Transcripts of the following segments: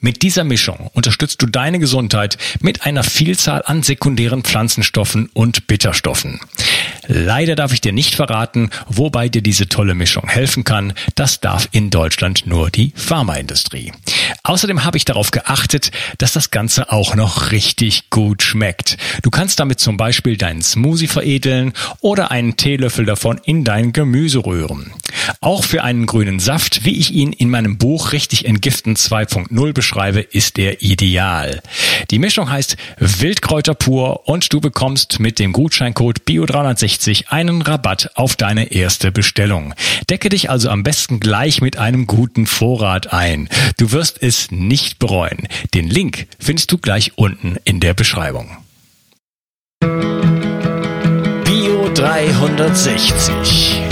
Mit dieser Mischung unterstützt du deine Gesundheit mit einer Vielzahl an sekundären Pflanzenstoffen und Bitterstoffen. Leider darf ich dir nicht verraten, wobei dir diese tolle Mischung helfen kann. Das darf in Deutschland nur die Pharmaindustrie. Außerdem habe ich darauf geachtet, dass das Ganze auch noch richtig gut schmeckt. Du kannst damit zum Beispiel deinen Smoothie veredeln oder einen Teelöffel davon in dein Gemüse rühren. Auch für einen grünen Saft, wie ich ihn in meinem Buch Richtig Entgiften 2.0 beschreibe, ist er ideal. Die Mischung heißt Wildkräuter pur und du bekommst mit dem Gutscheincode BIO360 einen Rabatt auf deine erste Bestellung. Decke dich also am besten gleich mit einem guten Vorrat ein. Du wirst es nicht bereuen. Den Link findest du gleich unten in der Beschreibung. Bio 360.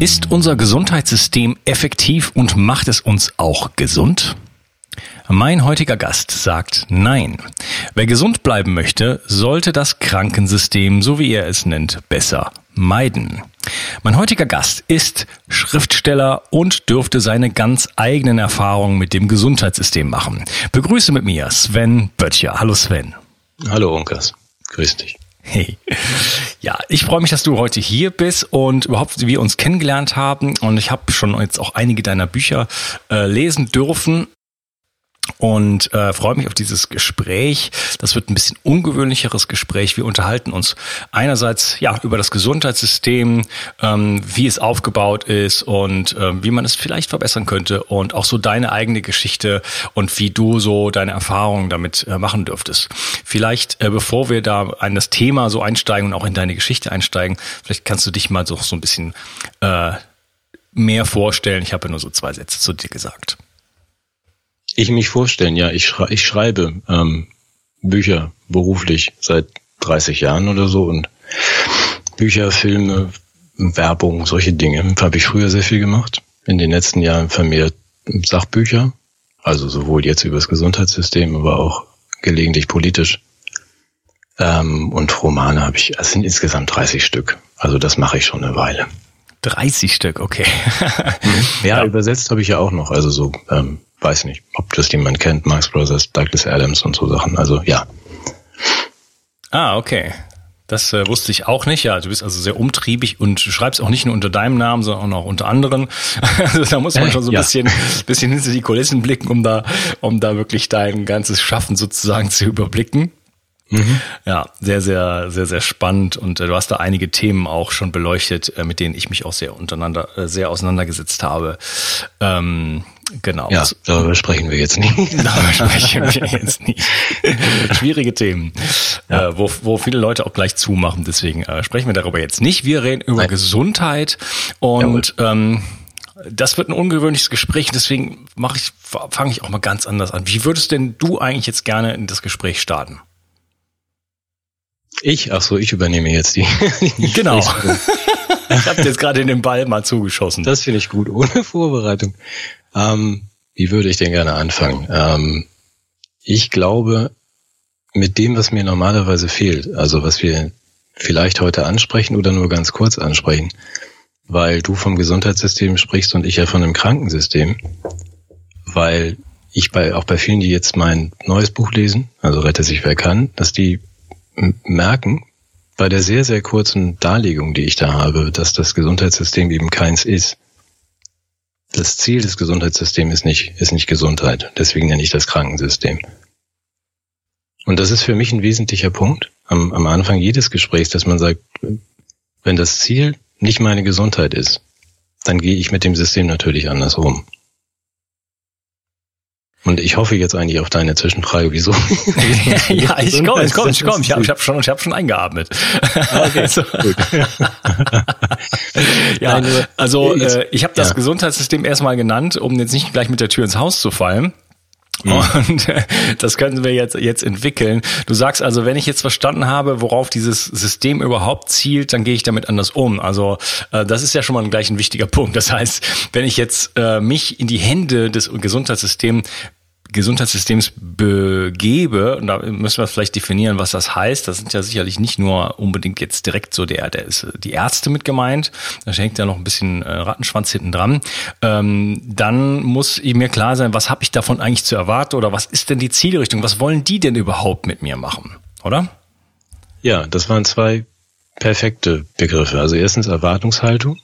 Ist unser Gesundheitssystem effektiv und macht es uns auch gesund? Mein heutiger Gast sagt Nein. Wer gesund bleiben möchte, sollte das Krankensystem, so wie er es nennt, besser meiden. Mein heutiger Gast ist Schriftsteller und dürfte seine ganz eigenen Erfahrungen mit dem Gesundheitssystem machen. Begrüße mit mir Sven Böttcher. Hallo Sven. Hallo Unkas. Grüß dich. Hey. Ja, ich freue mich, dass du heute hier bist und überhaupt wir uns kennengelernt haben. Und ich habe schon jetzt auch einige deiner Bücher äh, lesen dürfen und äh, freue mich auf dieses Gespräch. Das wird ein bisschen ungewöhnlicheres Gespräch. Wir unterhalten uns einerseits ja über das Gesundheitssystem, ähm, wie es aufgebaut ist und ähm, wie man es vielleicht verbessern könnte und auch so deine eigene Geschichte und wie du so deine Erfahrungen damit äh, machen dürftest. Vielleicht, äh, bevor wir da in das Thema so einsteigen und auch in deine Geschichte einsteigen, vielleicht kannst du dich mal so, so ein bisschen äh, mehr vorstellen. Ich habe nur so zwei Sätze zu dir gesagt. Ich mich vorstellen, ja, ich, schrei ich schreibe ähm, Bücher beruflich seit 30 Jahren oder so und Bücher, Filme, Werbung, solche Dinge habe ich früher sehr viel gemacht. In den letzten Jahren vermehrt Sachbücher, also sowohl jetzt über das Gesundheitssystem, aber auch gelegentlich politisch. Ähm, und Romane habe ich, es sind insgesamt 30 Stück. Also das mache ich schon eine Weile. 30 Stück, okay. ja, ja, übersetzt habe ich ja auch noch. Also so ähm, weiß nicht, ob das jemand kennt, Marx Brothers, Douglas Adams und so Sachen. Also ja. Ah, okay. Das äh, wusste ich auch nicht. Ja, du bist also sehr umtriebig und schreibst auch nicht nur unter deinem Namen, sondern auch unter anderen. also da muss man schon so ein ja. bisschen, bisschen hinter die Kulissen blicken, um da, um da wirklich dein ganzes Schaffen sozusagen zu überblicken. Mhm. Ja, sehr, sehr, sehr, sehr spannend. Und äh, du hast da einige Themen auch schon beleuchtet, äh, mit denen ich mich auch sehr untereinander, äh, sehr auseinandergesetzt habe. Ähm, genau. Ja, darüber sprechen wir jetzt nicht. darüber sprechen wir jetzt nicht. Schwierige Themen, ja. äh, wo, wo viele Leute auch gleich zumachen. Deswegen äh, sprechen wir darüber jetzt nicht. Wir reden über Nein. Gesundheit und ähm, das wird ein ungewöhnliches Gespräch, deswegen mache ich, fange ich auch mal ganz anders an. Wie würdest denn du eigentlich jetzt gerne in das Gespräch starten? Ich, ach so, ich übernehme jetzt die. genau. ich habe jetzt gerade in den Ball mal zugeschossen. Das finde ich gut, ohne Vorbereitung. Ähm, wie würde ich denn gerne anfangen? Ähm, ich glaube, mit dem, was mir normalerweise fehlt, also was wir vielleicht heute ansprechen oder nur ganz kurz ansprechen, weil du vom Gesundheitssystem sprichst und ich ja von einem Krankensystem, weil ich bei, auch bei vielen, die jetzt mein neues Buch lesen, also Rette sich wer kann, dass die merken, bei der sehr, sehr kurzen Darlegung, die ich da habe, dass das Gesundheitssystem eben keins ist. Das Ziel des Gesundheitssystems ist nicht, ist nicht Gesundheit. Deswegen nenne ich das Krankensystem. Und das ist für mich ein wesentlicher Punkt am, am Anfang jedes Gesprächs, dass man sagt, wenn das Ziel nicht meine Gesundheit ist, dann gehe ich mit dem System natürlich anders um. Und ich hoffe jetzt eigentlich auf deine Zwischenfrage, wieso? ja, ich komme, ich komme, ich komme. Ich habe hab schon, ich habe schon eingeatmet. Ah, okay, also, gut. ja, also äh, ich habe das. Gesundheitssystem erstmal genannt, um jetzt nicht gleich mit der Tür ins Haus zu fallen. Und das können wir jetzt, jetzt entwickeln. Du sagst also, wenn ich jetzt verstanden habe, worauf dieses System überhaupt zielt, dann gehe ich damit anders um. Also äh, das ist ja schon mal gleich ein wichtiger Punkt. Das heißt, wenn ich jetzt äh, mich in die Hände des Gesundheitssystems Gesundheitssystems begebe, und da müssen wir vielleicht definieren, was das heißt. Das sind ja sicherlich nicht nur unbedingt jetzt direkt so der, der ist die Ärzte mit gemeint. Da hängt ja noch ein bisschen äh, Rattenschwanz hinten dran. Ähm, dann muss mir klar sein, was habe ich davon eigentlich zu erwarten oder was ist denn die Zielrichtung? Was wollen die denn überhaupt mit mir machen? Oder? Ja, das waren zwei perfekte Begriffe. Also erstens Erwartungshaltung.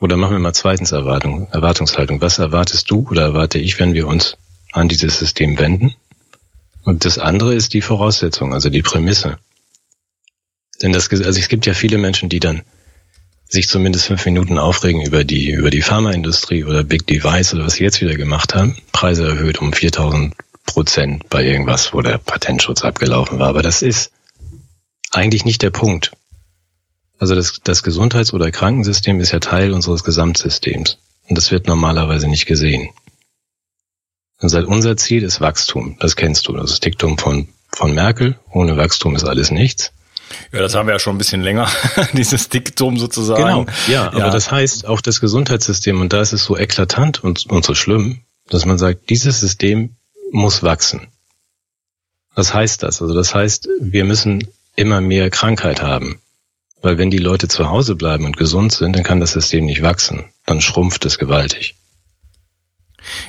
Oder machen wir mal zweitens Erwartung, Erwartungshaltung. Was erwartest du oder erwarte ich, wenn wir uns an dieses System wenden. Und das andere ist die Voraussetzung, also die Prämisse. Denn das, also es gibt ja viele Menschen, die dann sich zumindest fünf Minuten aufregen über die, über die Pharmaindustrie oder Big Device oder was sie jetzt wieder gemacht haben. Preise erhöht um 4000 Prozent bei irgendwas, wo der Patentschutz abgelaufen war. Aber das ist eigentlich nicht der Punkt. Also das, das Gesundheits- oder Krankensystem ist ja Teil unseres Gesamtsystems. Und das wird normalerweise nicht gesehen. Und seit unser Ziel ist Wachstum. Das kennst du. Das ist Diktum von, von Merkel. Ohne Wachstum ist alles nichts. Ja, das haben wir ja schon ein bisschen länger, dieses Diktum sozusagen. Genau, ja, aber ja. das heißt auch das Gesundheitssystem, und da ist es so eklatant und, und so schlimm, dass man sagt, dieses System muss wachsen. Was heißt das? Also das heißt, wir müssen immer mehr Krankheit haben. Weil wenn die Leute zu Hause bleiben und gesund sind, dann kann das System nicht wachsen. Dann schrumpft es gewaltig.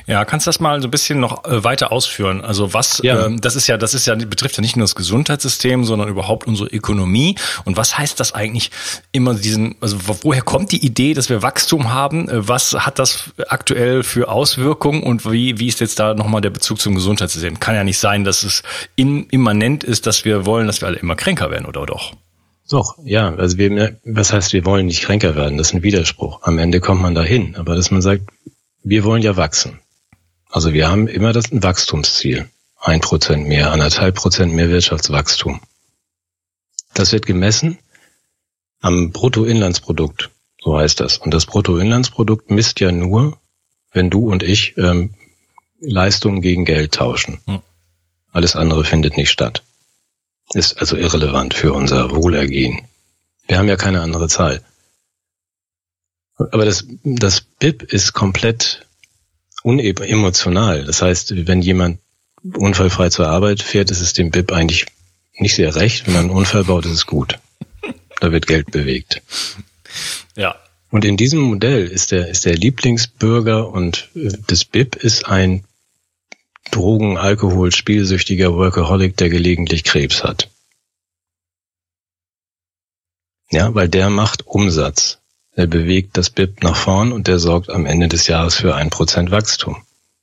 Ja, kannst du das mal so ein bisschen noch äh, weiter ausführen? Also was, ja. ähm, das ist ja, das ist ja, betrifft ja nicht nur das Gesundheitssystem, sondern überhaupt unsere Ökonomie. Und was heißt das eigentlich immer diesen, also woher kommt die Idee, dass wir Wachstum haben? Äh, was hat das aktuell für Auswirkungen und wie, wie ist jetzt da nochmal der Bezug zum Gesundheitssystem? Kann ja nicht sein, dass es in, immanent ist, dass wir wollen, dass wir alle immer kränker werden, oder doch? Doch, ja, also wir, was heißt, wir wollen nicht kränker werden? Das ist ein Widerspruch. Am Ende kommt man dahin. Aber dass man sagt, wir wollen ja wachsen. Also wir haben immer das ein Wachstumsziel. Ein Prozent mehr, anderthalb Prozent mehr Wirtschaftswachstum. Das wird gemessen am Bruttoinlandsprodukt, so heißt das. Und das Bruttoinlandsprodukt misst ja nur, wenn du und ich ähm, Leistungen gegen Geld tauschen. Hm. Alles andere findet nicht statt. Ist also irrelevant für unser Wohlergehen. Wir haben ja keine andere Zahl. Aber das, das BIP ist komplett unemotional. Das heißt, wenn jemand unfallfrei zur Arbeit fährt, ist es dem BIP eigentlich nicht sehr recht. Wenn man einen Unfall baut, ist es gut. Da wird Geld bewegt. Ja. Und in diesem Modell ist der, ist der Lieblingsbürger und äh, das BIP ist ein Drogen-, Alkohol-, spielsüchtiger Workaholic, der gelegentlich Krebs hat. Ja, weil der macht Umsatz. Er bewegt das BIP nach vorn und der sorgt am Ende des Jahres für ein Prozent Wachstum.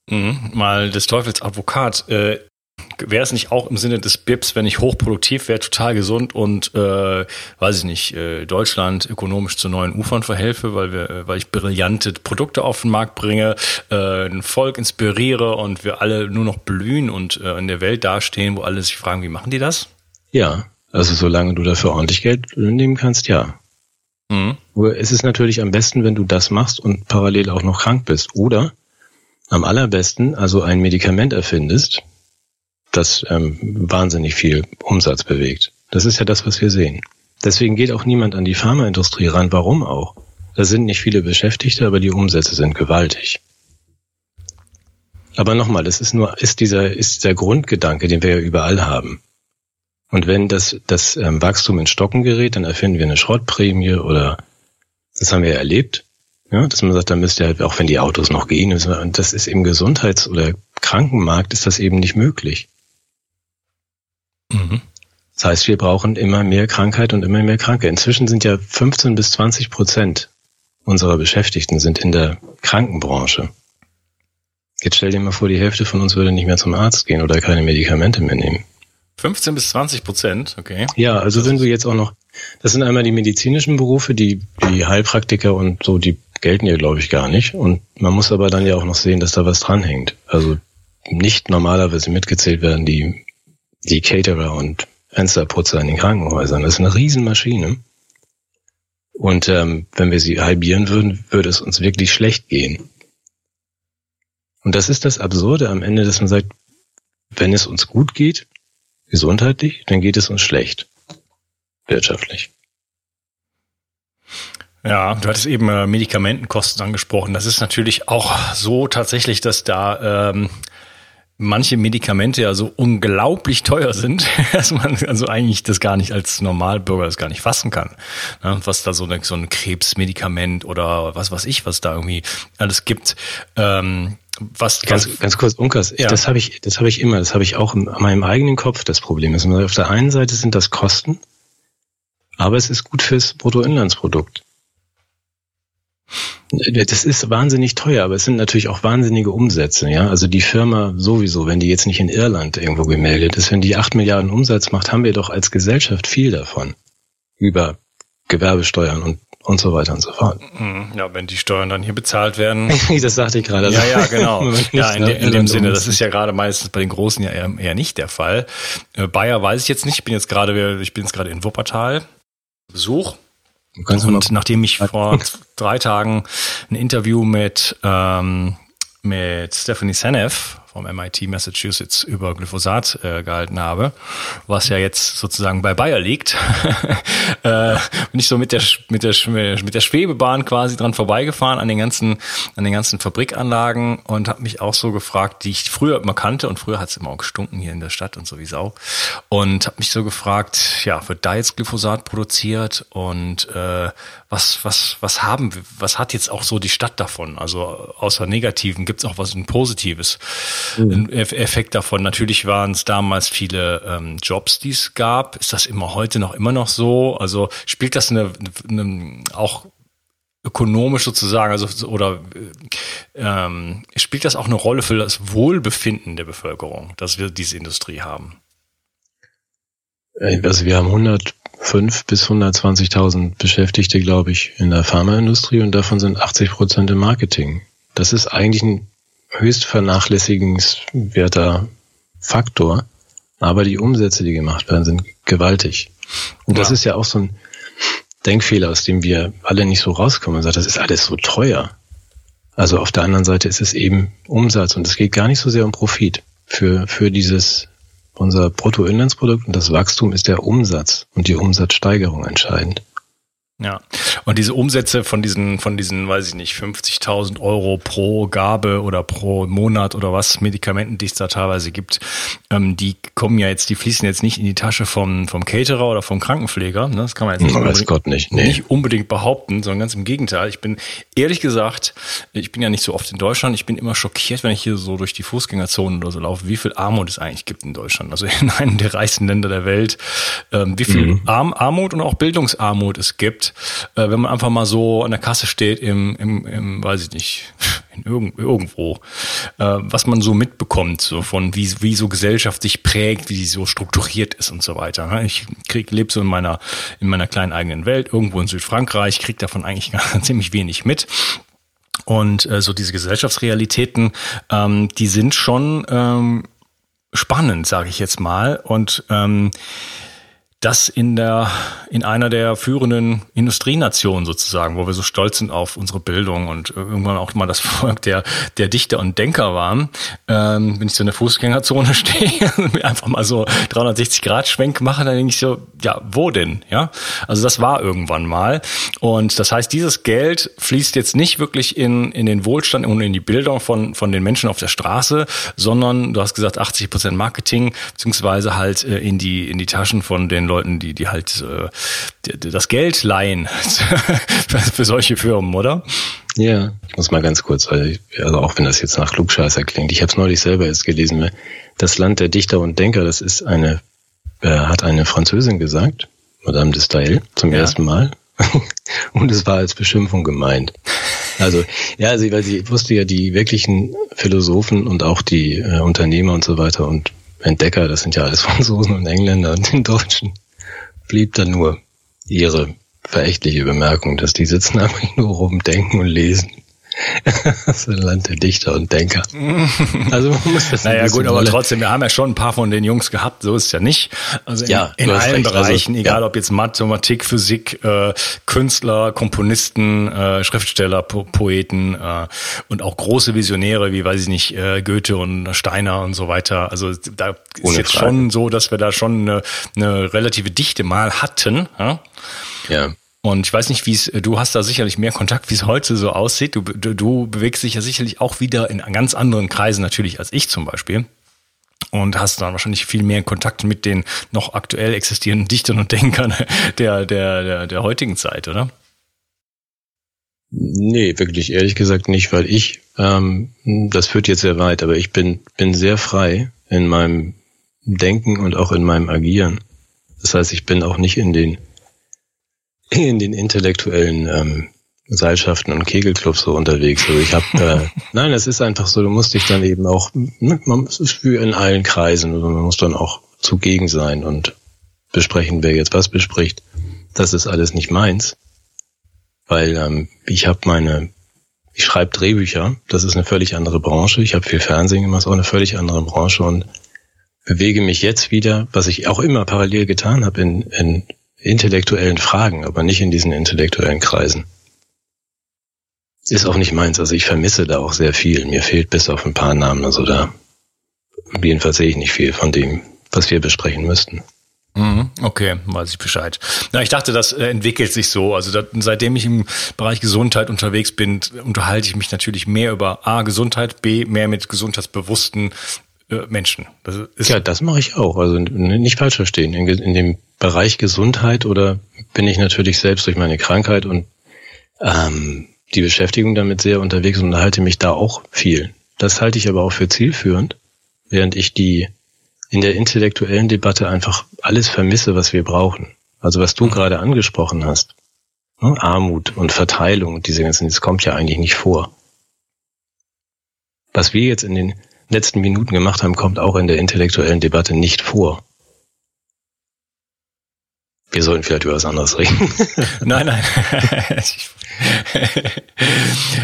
Mhm, mal des Teufels Advokat. Äh, wäre es nicht auch im Sinne des BIPs, wenn ich hochproduktiv wäre, total gesund und äh, weiß ich nicht, äh, Deutschland ökonomisch zu neuen Ufern verhelfe, weil wir, äh, weil ich brillante Produkte auf den Markt bringe, äh, ein Volk inspiriere und wir alle nur noch blühen und äh, in der Welt dastehen, wo alle sich fragen, wie machen die das? Ja, also solange du dafür ordentlich Geld nehmen kannst, ja. Mhm. Nur es ist natürlich am besten, wenn du das machst und parallel auch noch krank bist. Oder am allerbesten also ein Medikament erfindest, das ähm, wahnsinnig viel Umsatz bewegt. Das ist ja das, was wir sehen. Deswegen geht auch niemand an die Pharmaindustrie ran. Warum auch? Da sind nicht viele Beschäftigte, aber die Umsätze sind gewaltig. Aber nochmal, es ist nur, ist dieser, ist dieser Grundgedanke, den wir ja überall haben. Und wenn das, das ähm, Wachstum in Stocken gerät, dann erfinden wir eine Schrottprämie oder das haben wir ja erlebt, ja, dass man sagt, da müsst ihr halt, auch wenn die Autos noch gehen, und das ist im Gesundheits- oder Krankenmarkt ist das eben nicht möglich. Mhm. Das heißt, wir brauchen immer mehr Krankheit und immer mehr Kranke. Inzwischen sind ja 15 bis 20 Prozent unserer Beschäftigten sind in der Krankenbranche. Jetzt stell dir mal vor, die Hälfte von uns würde nicht mehr zum Arzt gehen oder keine Medikamente mehr nehmen. 15 bis 20 Prozent, okay. Ja, also wenn du jetzt auch noch, das sind einmal die medizinischen Berufe, die, die Heilpraktiker und so, die gelten ja, glaube ich, gar nicht. Und man muss aber dann ja auch noch sehen, dass da was dranhängt. Also nicht normalerweise mitgezählt werden die, die Caterer und Fensterputzer in den Krankenhäusern. Das ist eine Riesenmaschine. Und ähm, wenn wir sie halbieren würden, würde es uns wirklich schlecht gehen. Und das ist das Absurde am Ende, dass man sagt, wenn es uns gut geht, gesundheitlich, dann geht es uns schlecht, wirtschaftlich. Ja, du hattest eben äh, Medikamentenkosten angesprochen. Das ist natürlich auch so tatsächlich, dass da ähm, manche Medikamente ja so unglaublich teuer sind, dass man also eigentlich das gar nicht als Normalbürger das gar nicht fassen kann. Ne? Was da so, eine, so ein Krebsmedikament oder was weiß ich, was da irgendwie alles gibt. Ähm, was ganz, ganz kurz, Unkas, ja. das habe ich, das habe ich immer, das habe ich auch in meinem eigenen Kopf das Problem. Ist, auf der einen Seite sind das Kosten, aber es ist gut fürs Bruttoinlandsprodukt. Das ist wahnsinnig teuer, aber es sind natürlich auch wahnsinnige Umsätze, ja. Also die Firma sowieso, wenn die jetzt nicht in Irland irgendwo gemeldet ist, wenn die acht Milliarden Umsatz macht, haben wir doch als Gesellschaft viel davon. Über Gewerbesteuern und und so weiter und so fort. Mhm. Ja, wenn die Steuern dann hier bezahlt werden. das sagte ich gerade. ja, ja, genau. ja, in, de, in dem Sinne, das ist ja gerade meistens bei den Großen ja eher, eher nicht der Fall. Äh, Bayer weiß ich jetzt nicht. Ich bin jetzt gerade, ich bin jetzt gerade in Wuppertal. Besuch und nachdem ich vor drei Tagen ein Interview mit, ähm, mit Stephanie Seneff vom MIT Massachusetts über Glyphosat äh, gehalten habe, was ja jetzt sozusagen bei Bayer liegt, äh, bin ich so mit der mit der mit der Schwebebahn quasi dran vorbeigefahren an den ganzen an den ganzen Fabrikanlagen und habe mich auch so gefragt, die ich früher immer kannte und früher hat es immer auch gestunken hier in der Stadt und sowieso und habe mich so gefragt, ja, wird da jetzt Glyphosat produziert und äh, was was was haben was hat jetzt auch so die Stadt davon? Also außer Negativen gibt es auch was Positives mhm. ein Effekt davon. Natürlich waren es damals viele ähm, Jobs, die es gab. Ist das immer heute noch immer noch so? Also spielt das eine, eine auch ökonomisch sozusagen, also oder ähm, spielt das auch eine Rolle für das Wohlbefinden der Bevölkerung, dass wir diese Industrie haben? Äh, also wir haben 105 bis 120.000 Beschäftigte, glaube ich, in der Pharmaindustrie und davon sind 80 Prozent im Marketing. Das ist eigentlich ein höchst vernachlässigenswerter Faktor, aber die Umsätze, die gemacht werden, sind gewaltig. Und ja. das ist ja auch so ein Denkfehler, aus dem wir alle nicht so rauskommen. Man sagt, das ist alles so teuer. Also auf der anderen Seite ist es eben Umsatz und es geht gar nicht so sehr um Profit. Für, für dieses, unser Bruttoinlandsprodukt und das Wachstum ist der Umsatz und die Umsatzsteigerung entscheidend. Ja, und diese Umsätze von diesen, von diesen, weiß ich nicht, 50.000 Euro pro Gabe oder pro Monat oder was Medikamenten, die es da teilweise gibt, ähm, die kommen ja jetzt, die fließen jetzt nicht in die Tasche vom, vom Caterer oder vom Krankenpfleger. Ne? Das kann man jetzt nicht, unbedingt, Gott nicht, nee. nicht unbedingt behaupten, sondern ganz im Gegenteil. Ich bin ehrlich gesagt, ich bin ja nicht so oft in Deutschland, ich bin immer schockiert, wenn ich hier so durch die Fußgängerzonen oder so laufe, wie viel Armut es eigentlich gibt in Deutschland. Also in einem der reichsten Länder der Welt, ähm, wie viel mhm. Arm, Armut und auch Bildungsarmut es gibt äh, wenn man einfach mal so an der Kasse steht im, im, im weiß ich nicht, in irgend, irgendwo, äh, was man so mitbekommt, so von wie, wie so Gesellschaft sich prägt, wie sie so strukturiert ist und so weiter. Ne? Ich krieg, lebe so in meiner, in meiner kleinen eigenen Welt, irgendwo in Südfrankreich, krieg davon eigentlich ziemlich wenig mit. Und äh, so diese Gesellschaftsrealitäten, ähm, die sind schon ähm, spannend, sage ich jetzt mal. Und ähm, das in der in einer der führenden Industrienationen sozusagen, wo wir so stolz sind auf unsere Bildung und irgendwann auch mal das Volk der der Dichter und Denker waren, ähm, wenn ich so in der Fußgängerzone stehe und mir einfach mal so 360 Grad Schwenk mache, dann denke ich so, ja, wo denn? Ja, also das war irgendwann mal und das heißt, dieses Geld fließt jetzt nicht wirklich in in den Wohlstand und in die Bildung von von den Menschen auf der Straße, sondern du hast gesagt 80 Prozent Marketing beziehungsweise halt äh, in die in die Taschen von den Leuten, die, die halt äh, das Geld leihen für solche Firmen, oder? Ja, ich muss mal ganz kurz, weil ich, also auch wenn das jetzt nach Klugscheißer klingt, ich habe es neulich selber erst gelesen. Das Land der Dichter und Denker, das ist eine, äh, hat eine Französin gesagt, Madame de Stael, zum ja. ersten Mal. und es war als Beschimpfung gemeint. Also, ja, sie, weil sie wusste ja, die wirklichen Philosophen und auch die äh, Unternehmer und so weiter und Entdecker, das sind ja alles Franzosen und Engländer und den Deutschen blieb dann nur ihre verächtliche Bemerkung, dass die sitzen einfach nur rum, denken und lesen. das ist ein Land der Dichter und Denker. Also man muss das Naja gut, aber trotzdem, wir haben ja schon ein paar von den Jungs gehabt, so ist es ja nicht. Also in, ja, in allen recht. Also, Bereichen, also, egal ja. ob jetzt Mathematik, Physik, äh, Künstler, Komponisten, äh, Schriftsteller, po Poeten äh, und auch große Visionäre, wie weiß ich nicht, äh, Goethe und Steiner und so weiter. Also da Ohne ist jetzt Frage. schon so, dass wir da schon eine, eine relative Dichte mal hatten. Ja. ja. Und ich weiß nicht, wie es, du hast da sicherlich mehr Kontakt, wie es heute so aussieht. Du, du, du bewegst dich ja sicherlich auch wieder in ganz anderen Kreisen natürlich als ich zum Beispiel. Und hast dann wahrscheinlich viel mehr Kontakt mit den noch aktuell existierenden Dichtern und Denkern der, der, der, der heutigen Zeit, oder? Nee, wirklich ehrlich gesagt nicht, weil ich, ähm, das führt jetzt sehr weit, aber ich bin, bin sehr frei in meinem Denken und auch in meinem Agieren. Das heißt, ich bin auch nicht in den in den intellektuellen ähm, Seilschaften und Kegelclubs so unterwegs. Also ich habe, äh, nein, es ist einfach so, du musst dich dann eben auch, man ist für in allen Kreisen, also man muss dann auch zugegen sein und besprechen, wer jetzt was bespricht. Das ist alles nicht meins, weil ähm, ich habe meine, ich schreibe Drehbücher, das ist eine völlig andere Branche. Ich habe viel Fernsehen gemacht, ist auch eine völlig andere Branche und bewege mich jetzt wieder, was ich auch immer parallel getan habe, in, in intellektuellen Fragen, aber nicht in diesen intellektuellen Kreisen. Ist auch nicht meins. Also ich vermisse da auch sehr viel. Mir fehlt bis auf ein paar Namen. Also da jedenfalls sehe ich nicht viel von dem, was wir besprechen müssten. Mhm, okay, weiß ich Bescheid. Na, ich dachte, das äh, entwickelt sich so. Also da, seitdem ich im Bereich Gesundheit unterwegs bin, unterhalte ich mich natürlich mehr über A, Gesundheit, B, mehr mit gesundheitsbewussten äh, Menschen. Das ist ja, das mache ich auch. Also nicht falsch verstehen. In, in, dem Bereich Gesundheit oder bin ich natürlich selbst durch meine Krankheit und ähm, die Beschäftigung damit sehr unterwegs und halte mich da auch viel. Das halte ich aber auch für zielführend, während ich die in der intellektuellen Debatte einfach alles vermisse, was wir brauchen. Also was du mhm. gerade angesprochen hast. Ne? Armut und Verteilung und diese ganzen, das kommt ja eigentlich nicht vor. Was wir jetzt in den letzten Minuten gemacht haben, kommt auch in der intellektuellen Debatte nicht vor. Wir sollten vielleicht über was anderes reden. nein, nein.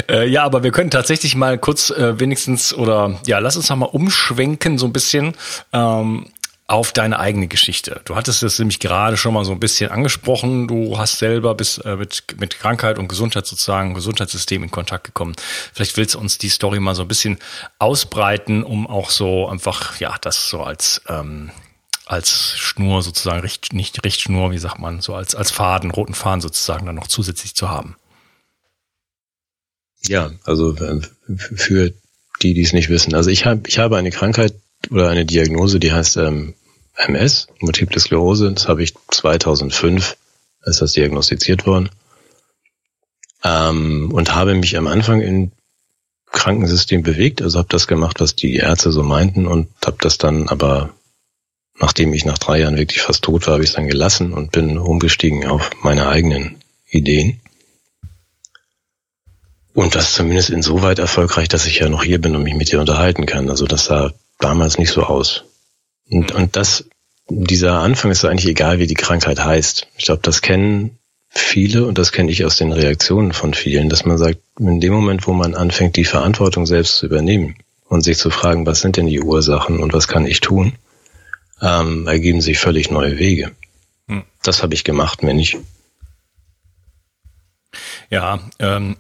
äh, ja, aber wir können tatsächlich mal kurz äh, wenigstens oder ja, lass uns noch mal umschwenken so ein bisschen ähm, auf deine eigene Geschichte. Du hattest es nämlich gerade schon mal so ein bisschen angesprochen. Du hast selber bis äh, mit, mit Krankheit und Gesundheit sozusagen, Gesundheitssystem in Kontakt gekommen. Vielleicht willst du uns die Story mal so ein bisschen ausbreiten, um auch so einfach, ja, das so als, ähm, als Schnur sozusagen, Richt, nicht Richtschnur, wie sagt man, so als, als Faden, roten Faden sozusagen dann noch zusätzlich zu haben. Ja, also äh, für die, die es nicht wissen. Also ich habe ich habe eine Krankheit oder eine Diagnose, die heißt ähm, MS, Multiple Sklerose. Das habe ich 2005, ist das diagnostiziert worden. Ähm, und habe mich am Anfang im Krankensystem bewegt, also habe das gemacht, was die Ärzte so meinten und habe das dann aber, nachdem ich nach drei Jahren wirklich fast tot war, habe ich es dann gelassen und bin umgestiegen auf meine eigenen Ideen. Und das zumindest insoweit erfolgreich, dass ich ja noch hier bin und mich mit dir unterhalten kann. Also das sah damals nicht so aus. Und, und das, dieser Anfang ist eigentlich egal, wie die Krankheit heißt. Ich glaube, das kennen viele und das kenne ich aus den Reaktionen von vielen, dass man sagt, in dem Moment, wo man anfängt, die Verantwortung selbst zu übernehmen und sich zu fragen, was sind denn die Ursachen und was kann ich tun, ähm, ergeben sich völlig neue Wege. Hm. Das habe ich gemacht, mehr nicht. Ja, ähm,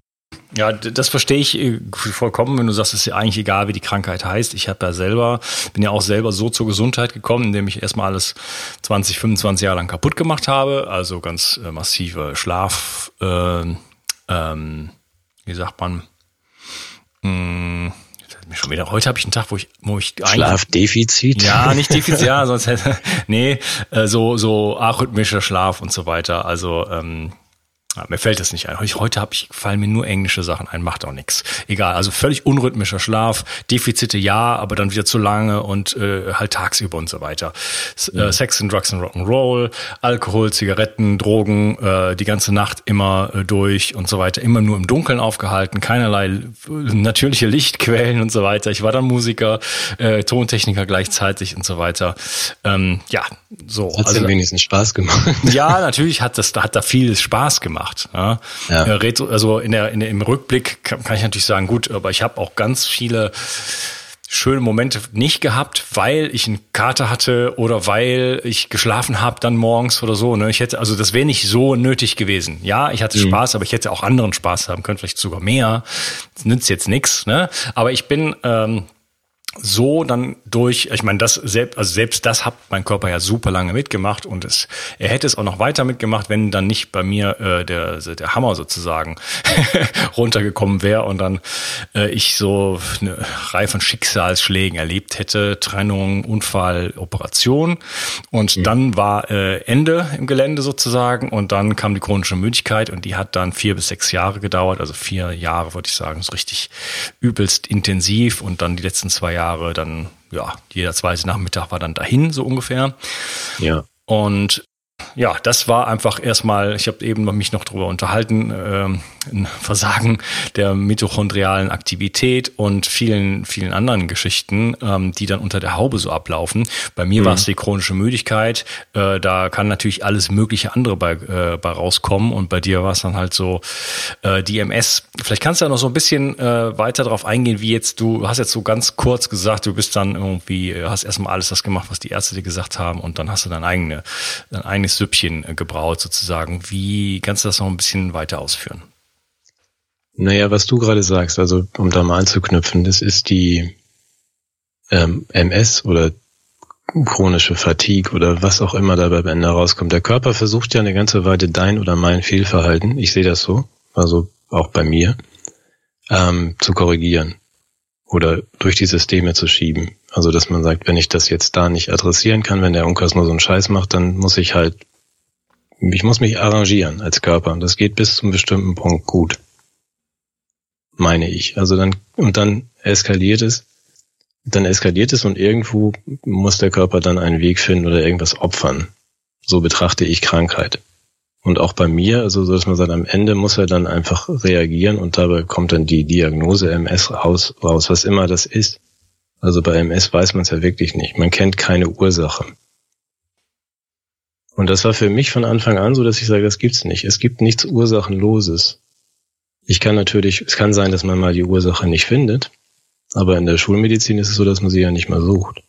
ja, das verstehe ich äh, vollkommen, wenn du sagst, es ist ja eigentlich egal, wie die Krankheit heißt. Ich habe ja selber, bin ja auch selber so zur Gesundheit gekommen, indem ich erstmal alles 20, 25 Jahre lang kaputt gemacht habe. Also ganz äh, massive Schlaf, äh, ähm, wie sagt man, mh, hm, schon wieder. Heute habe ich einen Tag, wo ich, wo ich Schlafdefizit. Ja, nicht Defizit, ja, sonst hätte nee, äh, so so arrhythmischer Schlaf und so weiter. Also ähm, Ja, mir fällt das nicht ein. Heute habe ich fallen mir nur englische Sachen ein, macht auch nichts. Egal, also völlig unrhythmischer Schlaf, Defizite ja, aber dann wieder zu lange und äh, halt tagsüber und so weiter. S äh, Sex and Drugs and Rock'n'Roll, Alkohol, Zigaretten, Drogen, äh, die ganze Nacht immer äh, durch und so weiter, immer nur im Dunkeln aufgehalten, keinerlei äh, natürliche Lichtquellen und so weiter. Ich war dann Musiker, äh, Tontechniker gleichzeitig und so weiter. Ähm, ja, so. Hat also, wenigstens Spaß gemacht. Ja, natürlich hat das, hat da vieles Spaß gemacht gemacht. Ja? Ja. Also in der, in der, im Rückblick kann, kann ich natürlich sagen, gut, aber ich habe auch ganz viele schöne Momente nicht gehabt, weil ich einen Kater hatte oder weil ich geschlafen habe dann morgens oder so. Ne? Ich hätte, also das wäre nicht so nötig gewesen. Ja, ich hatte mhm. Spaß, aber ich hätte auch anderen Spaß haben können, vielleicht sogar mehr. Das nützt jetzt nichts. Ne? Aber ich bin ähm, so dann durch, ich meine, das selbst, also selbst das hat mein Körper ja super lange mitgemacht und es, er hätte es auch noch weiter mitgemacht, wenn dann nicht bei mir äh, der, der Hammer sozusagen runtergekommen wäre und dann äh, ich so eine Reihe von Schicksalsschlägen erlebt hätte, Trennung, Unfall, Operation und mhm. dann war äh, Ende im Gelände sozusagen und dann kam die chronische Müdigkeit und die hat dann vier bis sechs Jahre gedauert, also vier Jahre würde ich sagen, so richtig übelst intensiv und dann die letzten zwei Jahre Jahre dann, ja, jeder zweite Nachmittag war dann dahin, so ungefähr. Ja. Und ja, das war einfach erstmal, ich habe eben mich noch darüber unterhalten, äh, ein Versagen der mitochondrialen Aktivität und vielen, vielen anderen Geschichten, ähm, die dann unter der Haube so ablaufen. Bei mir mhm. war es die chronische Müdigkeit. Äh, da kann natürlich alles mögliche andere bei, äh, bei rauskommen und bei dir war es dann halt so äh, die MS. Vielleicht kannst du ja noch so ein bisschen äh, weiter darauf eingehen, wie jetzt du hast jetzt so ganz kurz gesagt, du bist dann irgendwie, äh, hast erstmal alles das gemacht, was die Ärzte dir gesagt haben und dann hast du dein, eigene, dein eigenes Süppchen äh, gebraut sozusagen. Wie kannst du das noch ein bisschen weiter ausführen? Naja, was du gerade sagst, also um da mal anzuknüpfen, das ist die ähm, MS oder chronische Fatigue oder was auch immer dabei am Ende rauskommt. Der Körper versucht ja eine ganze Weile dein oder mein Fehlverhalten, ich sehe das so, also auch bei mir, ähm, zu korrigieren oder durch die Systeme zu schieben. Also dass man sagt, wenn ich das jetzt da nicht adressieren kann, wenn der Unkas nur so einen Scheiß macht, dann muss ich halt, ich muss mich arrangieren als Körper. Und das geht bis zum bestimmten Punkt gut meine ich. Also dann, und dann eskaliert es, dann eskaliert es und irgendwo muss der Körper dann einen Weg finden oder irgendwas opfern. So betrachte ich Krankheit. Und auch bei mir, also so dass man sagt, am Ende muss er dann einfach reagieren und dabei kommt dann die Diagnose MS raus, raus was immer das ist. Also bei MS weiß man es ja wirklich nicht. Man kennt keine Ursache. Und das war für mich von Anfang an so, dass ich sage, das gibt's nicht. Es gibt nichts Ursachenloses. Ich kann natürlich, es kann sein, dass man mal die Ursache nicht findet, aber in der Schulmedizin ist es so, dass man sie ja nicht mal sucht.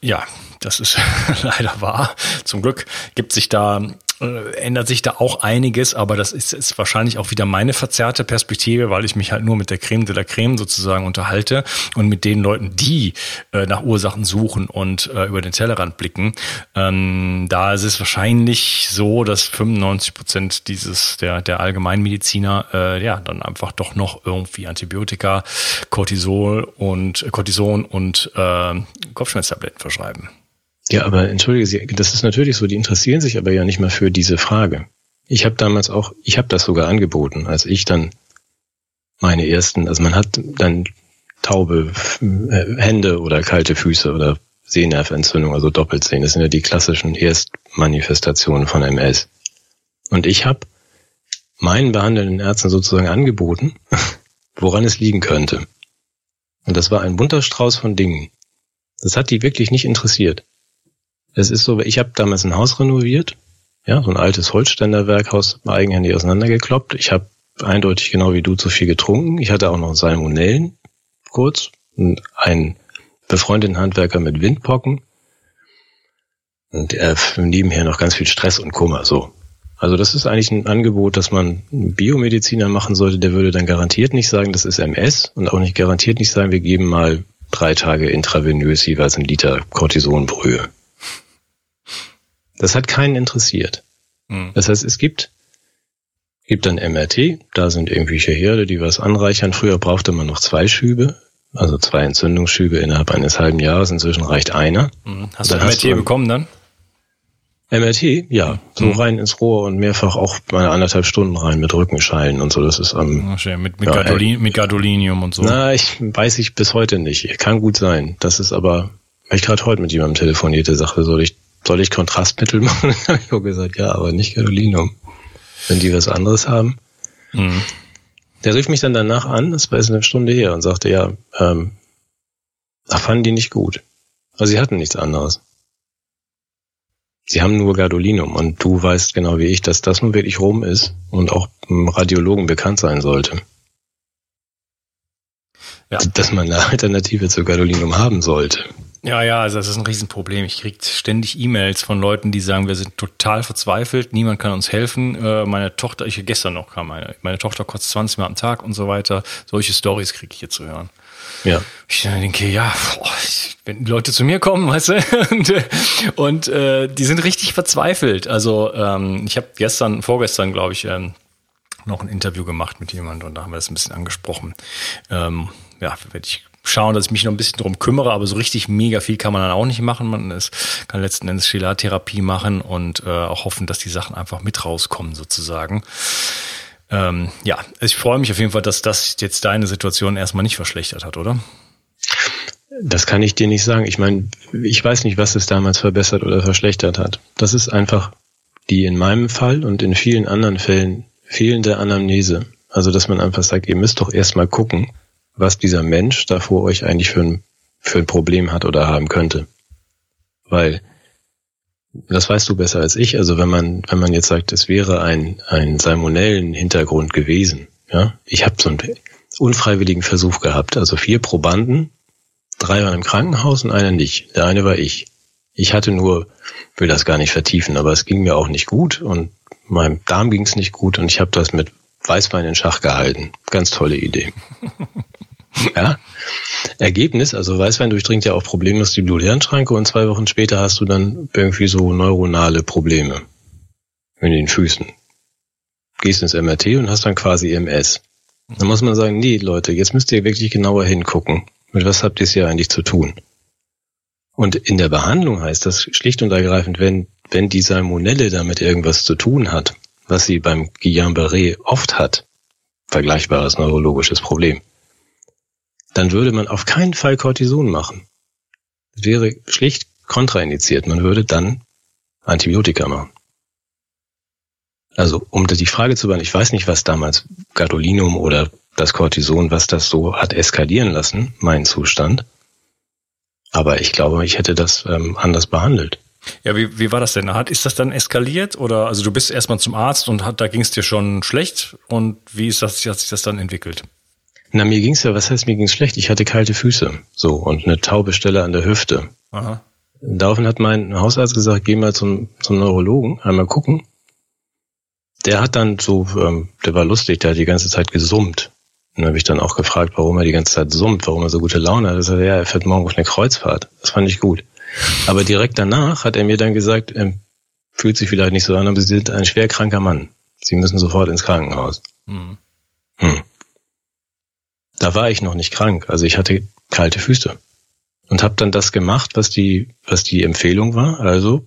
Ja, das ist leider wahr. Zum Glück gibt sich da ändert sich da auch einiges, aber das ist, ist wahrscheinlich auch wieder meine verzerrte Perspektive, weil ich mich halt nur mit der Creme de la Creme sozusagen unterhalte und mit den Leuten, die äh, nach Ursachen suchen und äh, über den Tellerrand blicken. Ähm, da ist es wahrscheinlich so, dass 95 Prozent dieses der der Allgemeinmediziner äh, ja dann einfach doch noch irgendwie Antibiotika, Cortisol und Cortison und äh, Kopfschmerztabletten verschreiben. Ja, aber entschuldige Sie, das ist natürlich so, die interessieren sich aber ja nicht mehr für diese Frage. Ich habe damals auch, ich habe das sogar angeboten, als ich dann meine ersten, also man hat dann taube äh, Hände oder kalte Füße oder Sehnerventzündung, also Doppelsehen. Das sind ja die klassischen Erstmanifestationen von MS. Und ich habe meinen behandelnden Ärzten sozusagen angeboten, woran es liegen könnte. Und das war ein bunter Strauß von Dingen. Das hat die wirklich nicht interessiert. Es ist so, ich habe damals ein Haus renoviert, ja, so ein altes Holzständerwerkhaus eigenhändig auseinandergekloppt. Ich habe eindeutig genau wie du zu viel getrunken. Ich hatte auch noch Salmonellen, kurz, einen befreundeten Handwerker mit Windpocken und äh, nebenher noch ganz viel Stress und Kummer. So, also das ist eigentlich ein Angebot, das man Biomediziner machen sollte. Der würde dann garantiert nicht sagen, das ist MS und auch nicht garantiert nicht sagen, wir geben mal drei Tage intravenös jeweils ein Liter Cortisonbrühe. Das hat keinen interessiert. Mhm. Das heißt, es gibt, gibt dann MRT, da sind irgendwelche Herde, die was anreichern. Früher brauchte man noch zwei Schübe, also zwei Entzündungsschübe innerhalb eines halben Jahres. Inzwischen reicht einer. Mhm. Hast du MRT bekommen dann? MRT, ja, so mhm. rein ins Rohr und mehrfach auch mal anderthalb Stunden rein mit Rückenschalen und so. Das ist am schön. mit mit, ja, Gadolin, mit Gadolinium und so. Na, ich weiß ich bis heute nicht. Kann gut sein. Das ist aber, weil ich gerade heute mit jemandem telefonierte, sagte, soll ich soll ich Kontrastmittel machen? Dann habe ich auch gesagt, ja, aber nicht Gadolinium. Wenn die was anderes haben. Mhm. Der rief mich dann danach an, das war jetzt eine Stunde her, und sagte, ja, ähm, ach, fanden die nicht gut. Also sie hatten nichts anderes. Sie haben nur Gadolinum und du weißt genau wie ich, dass das nun wirklich rum ist und auch Radiologen bekannt sein sollte. Ja. Dass man eine Alternative zu Gadolinum haben sollte. Ja, ja, also das ist ein Riesenproblem. Ich kriege ständig E-Mails von Leuten, die sagen, wir sind total verzweifelt, niemand kann uns helfen. Äh, meine Tochter, ich gestern noch kam meine, meine Tochter kotzt 20 Mal am Tag und so weiter. Solche Stories kriege ich hier zu hören. Ja. Ich denke, ja, boah, wenn die Leute zu mir kommen, weißt du, und, und äh, die sind richtig verzweifelt. Also ähm, ich habe gestern, vorgestern, glaube ich, ähm, noch ein Interview gemacht mit jemandem und da haben wir das ein bisschen angesprochen. Ähm, ja, werde ich schauen, dass ich mich noch ein bisschen drum kümmere, aber so richtig mega viel kann man dann auch nicht machen. Man ist, kann letzten Endes Chelartherapie machen und äh, auch hoffen, dass die Sachen einfach mit rauskommen sozusagen. Ähm, ja, ich freue mich auf jeden Fall, dass das jetzt deine Situation erstmal nicht verschlechtert hat, oder? Das kann ich dir nicht sagen. Ich meine, ich weiß nicht, was es damals verbessert oder verschlechtert hat. Das ist einfach die in meinem Fall und in vielen anderen Fällen fehlende Anamnese. Also, dass man einfach sagt, ihr müsst doch erstmal gucken, was dieser Mensch da vor euch eigentlich für ein, für ein Problem hat oder haben könnte. Weil, das weißt du besser als ich, also wenn man, wenn man jetzt sagt, es wäre ein, ein salmonellen Hintergrund gewesen, ja, ich habe so einen unfreiwilligen Versuch gehabt, also vier Probanden, drei waren im Krankenhaus und einer nicht. Der eine war ich. Ich hatte nur, will das gar nicht vertiefen, aber es ging mir auch nicht gut und meinem Darm ging es nicht gut und ich habe das mit Weißwein in Schach gehalten. Ganz tolle Idee. Ja. Ergebnis, also Weißwein durchdringt ja auch problemlos die Blut-Hirn-Schranke und zwei Wochen später hast du dann irgendwie so neuronale Probleme in den Füßen. Gehst ins MRT und hast dann quasi MS. Dann muss man sagen, nee, Leute, jetzt müsst ihr wirklich genauer hingucken. Mit was habt ihr es hier eigentlich zu tun? Und in der Behandlung heißt das schlicht und ergreifend, wenn, wenn die Salmonelle damit irgendwas zu tun hat, was sie beim Guillain-Barré oft hat, vergleichbares neurologisches Problem, dann würde man auf keinen Fall Cortison machen. Das wäre schlicht kontraindiziert. Man würde dann Antibiotika machen. Also, um die Frage zu beantworten, ich weiß nicht, was damals Gadolinum oder das Cortison, was das so hat eskalieren lassen, mein Zustand. Aber ich glaube, ich hätte das ähm, anders behandelt. Ja, wie, wie war das denn? Hat, ist das dann eskaliert oder also du bist erstmal zum Arzt und hat, da ging es dir schon schlecht und wie ist das, hat sich das dann entwickelt? Na, mir ging's ja, was heißt mir ging's schlecht? Ich hatte kalte Füße. So, und eine taube Stelle an der Hüfte. Aha. Daraufhin hat mein Hausarzt gesagt, geh mal zum, zum Neurologen, einmal gucken. Der hat dann so, ähm, der war lustig, der hat die ganze Zeit gesummt. Und dann habe ich dann auch gefragt, warum er die ganze Zeit summt, warum er so gute Laune hat. Er sagte, ja, er fährt morgen auf eine Kreuzfahrt. Das fand ich gut. Aber direkt danach hat er mir dann gesagt, er fühlt sich vielleicht nicht so an, aber Sie sind ein schwerkranker Mann. Sie müssen sofort ins Krankenhaus. Mhm. Hm. Da war ich noch nicht krank, also ich hatte kalte Füße und habe dann das gemacht, was die was die Empfehlung war, also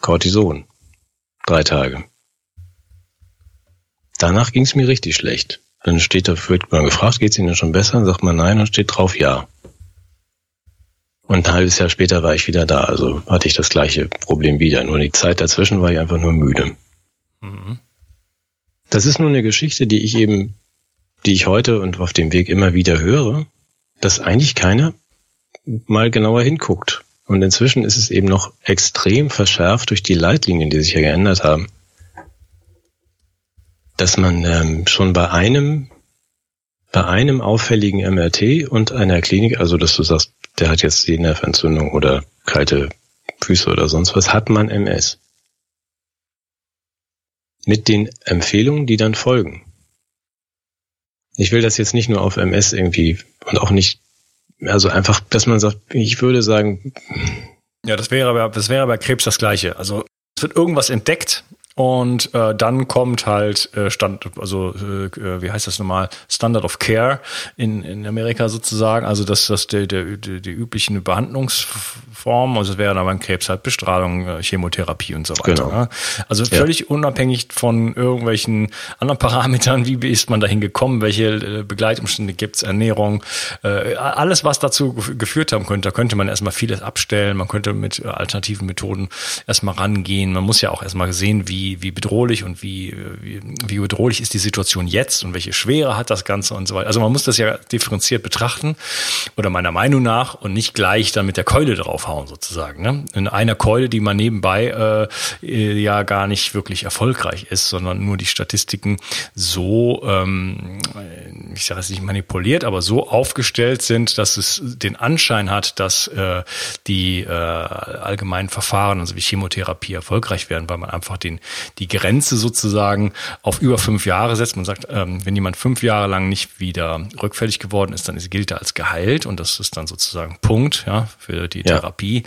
Cortison, drei Tage. Danach ging es mir richtig schlecht. Dann steht da, wird man gefragt, geht es Ihnen schon besser? Dann sagt man nein und steht drauf ja. Und ein halbes Jahr später war ich wieder da, also hatte ich das gleiche Problem wieder. Nur die Zeit dazwischen war ich einfach nur müde. Mhm. Das ist nur eine Geschichte, die ich eben die ich heute und auf dem Weg immer wieder höre, dass eigentlich keiner mal genauer hinguckt. Und inzwischen ist es eben noch extrem verschärft durch die Leitlinien, die sich ja geändert haben, dass man ähm, schon bei einem bei einem auffälligen MRT und einer Klinik, also dass du sagst, der hat jetzt die Nerventzündung oder kalte Füße oder sonst was, hat man MS. Mit den Empfehlungen, die dann folgen. Ich will das jetzt nicht nur auf MS irgendwie und auch nicht, also einfach, dass man sagt, ich würde sagen. Ja, das wäre aber, das wäre bei Krebs das Gleiche. Also es wird irgendwas entdeckt und äh, dann kommt halt äh, Stand, also äh, äh wie heißt das nochmal, Standard of Care in, in Amerika sozusagen, also dass das der, der, der, die üblichen Behandlungs Form. Also es wäre dann beim Krebs halt Bestrahlung, äh, Chemotherapie und so weiter. Genau. Ne? Also völlig ja. unabhängig von irgendwelchen anderen Parametern, wie ist man dahin gekommen, welche äh, Begleitumstände gibt's, Ernährung, äh, alles, was dazu geführt haben könnte, da könnte man erstmal vieles abstellen, man könnte mit alternativen Methoden erstmal rangehen. Man muss ja auch erstmal sehen, wie, wie bedrohlich und wie, wie, wie bedrohlich ist die Situation jetzt und welche Schwere hat das Ganze und so weiter. Also man muss das ja differenziert betrachten oder meiner Meinung nach und nicht gleich dann mit der Keule draufhauen sozusagen. Ne? In einer Keule, die man nebenbei äh, ja gar nicht wirklich erfolgreich ist, sondern nur die Statistiken so, ähm, ich sage es nicht manipuliert, aber so aufgestellt sind, dass es den Anschein hat, dass äh, die äh, allgemeinen Verfahren, also wie Chemotherapie, erfolgreich werden, weil man einfach den die Grenze sozusagen auf über fünf Jahre setzt. Man sagt, ähm, wenn jemand fünf Jahre lang nicht wieder rückfällig geworden ist, dann ist, gilt er als geheilt und das ist dann sozusagen Punkt ja, für die ja. Therapie.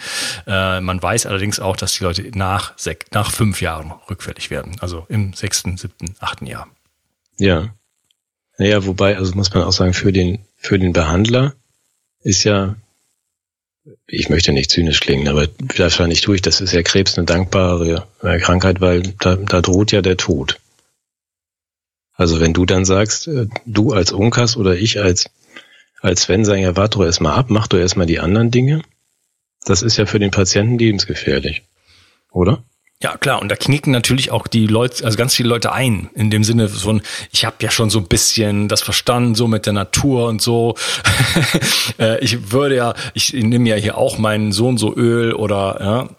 Äh, man weiß allerdings auch, dass die Leute nach, sech, nach fünf Jahren rückfällig werden, also im sechsten, siebten, achten Jahr. Ja. Naja, wobei, also muss man auch sagen, für den, für den Behandler ist ja, ich möchte nicht zynisch klingen, aber wahrscheinlich tue ich, das ist ja Krebs eine dankbare äh, Krankheit, weil da, da droht ja der Tod. Also wenn du dann sagst, äh, du als Unkas oder ich als, als Sven sagen, ja, warte doch erstmal ab, mach doch erstmal die anderen Dinge, das ist ja für den Patienten lebensgefährlich. Oder? Ja, klar. Und da knicken natürlich auch die Leute, also ganz viele Leute ein, in dem Sinne von, ich habe ja schon so ein bisschen das verstanden, so mit der Natur und so. Äh, ich würde ja, ich nehme ja hier auch meinen Sohn so Öl oder ja,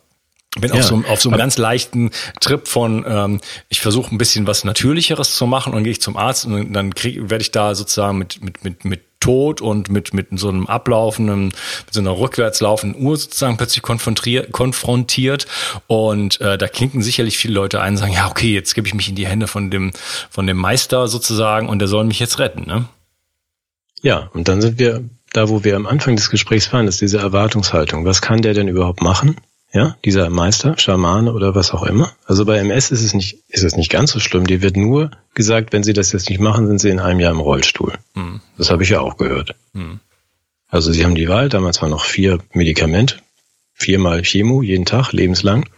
bin ja, auf so, auf so einem ganz leichten Trip von, ähm, ich versuche ein bisschen was Natürlicheres zu machen und gehe ich zum Arzt und dann werde ich da sozusagen mit, mit, mit, mit Tod und mit, mit so einem ablaufenden, mit so einer rückwärts laufenden Uhr sozusagen plötzlich konfrontiert. Und äh, da klinken sicherlich viele Leute ein und sagen, ja, okay, jetzt gebe ich mich in die Hände von dem, von dem Meister sozusagen und der soll mich jetzt retten, ne? Ja, und dann sind wir da, wo wir am Anfang des Gesprächs waren, ist diese Erwartungshaltung. Was kann der denn überhaupt machen? Ja, dieser Meister, Schamane oder was auch immer. Also bei MS ist es nicht, ist es nicht ganz so schlimm. Dir wird nur gesagt, wenn sie das jetzt nicht machen, sind sie in einem Jahr im Rollstuhl. Mhm. Das habe ich ja auch gehört. Mhm. Also sie haben die Wahl, damals waren noch vier Medikamente, viermal Chemo jeden Tag, lebenslang.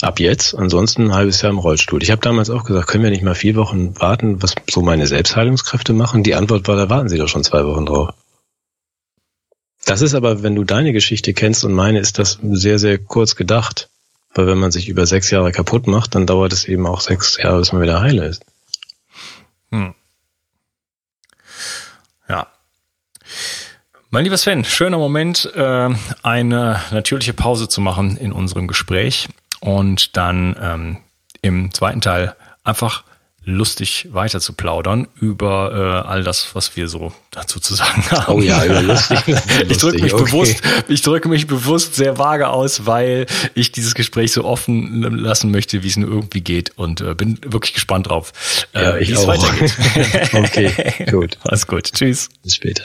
Ab jetzt, ansonsten ein halbes Jahr im Rollstuhl. Ich habe damals auch gesagt, können wir nicht mal vier Wochen warten, was so meine Selbstheilungskräfte machen? Die Antwort war, da warten sie doch schon zwei Wochen drauf. Das ist aber, wenn du deine Geschichte kennst und meine, ist das sehr, sehr kurz gedacht. Weil wenn man sich über sechs Jahre kaputt macht, dann dauert es eben auch sechs Jahre, bis man wieder heile ist. Hm. Ja. Mein lieber Sven, schöner Moment, äh, eine natürliche Pause zu machen in unserem Gespräch und dann ähm, im zweiten Teil einfach lustig weiter zu plaudern über äh, all das, was wir so dazu zu sagen haben. Oh ja, über lustig. ich drücke mich okay. bewusst, ich drücke mich bewusst sehr vage aus, weil ich dieses Gespräch so offen lassen möchte, wie es nur irgendwie geht und äh, bin wirklich gespannt drauf, äh, ja, wie es weitergeht. okay, gut. Alles gut. Tschüss. Bis später.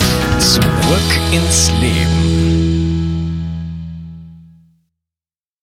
Zurück ins Leben.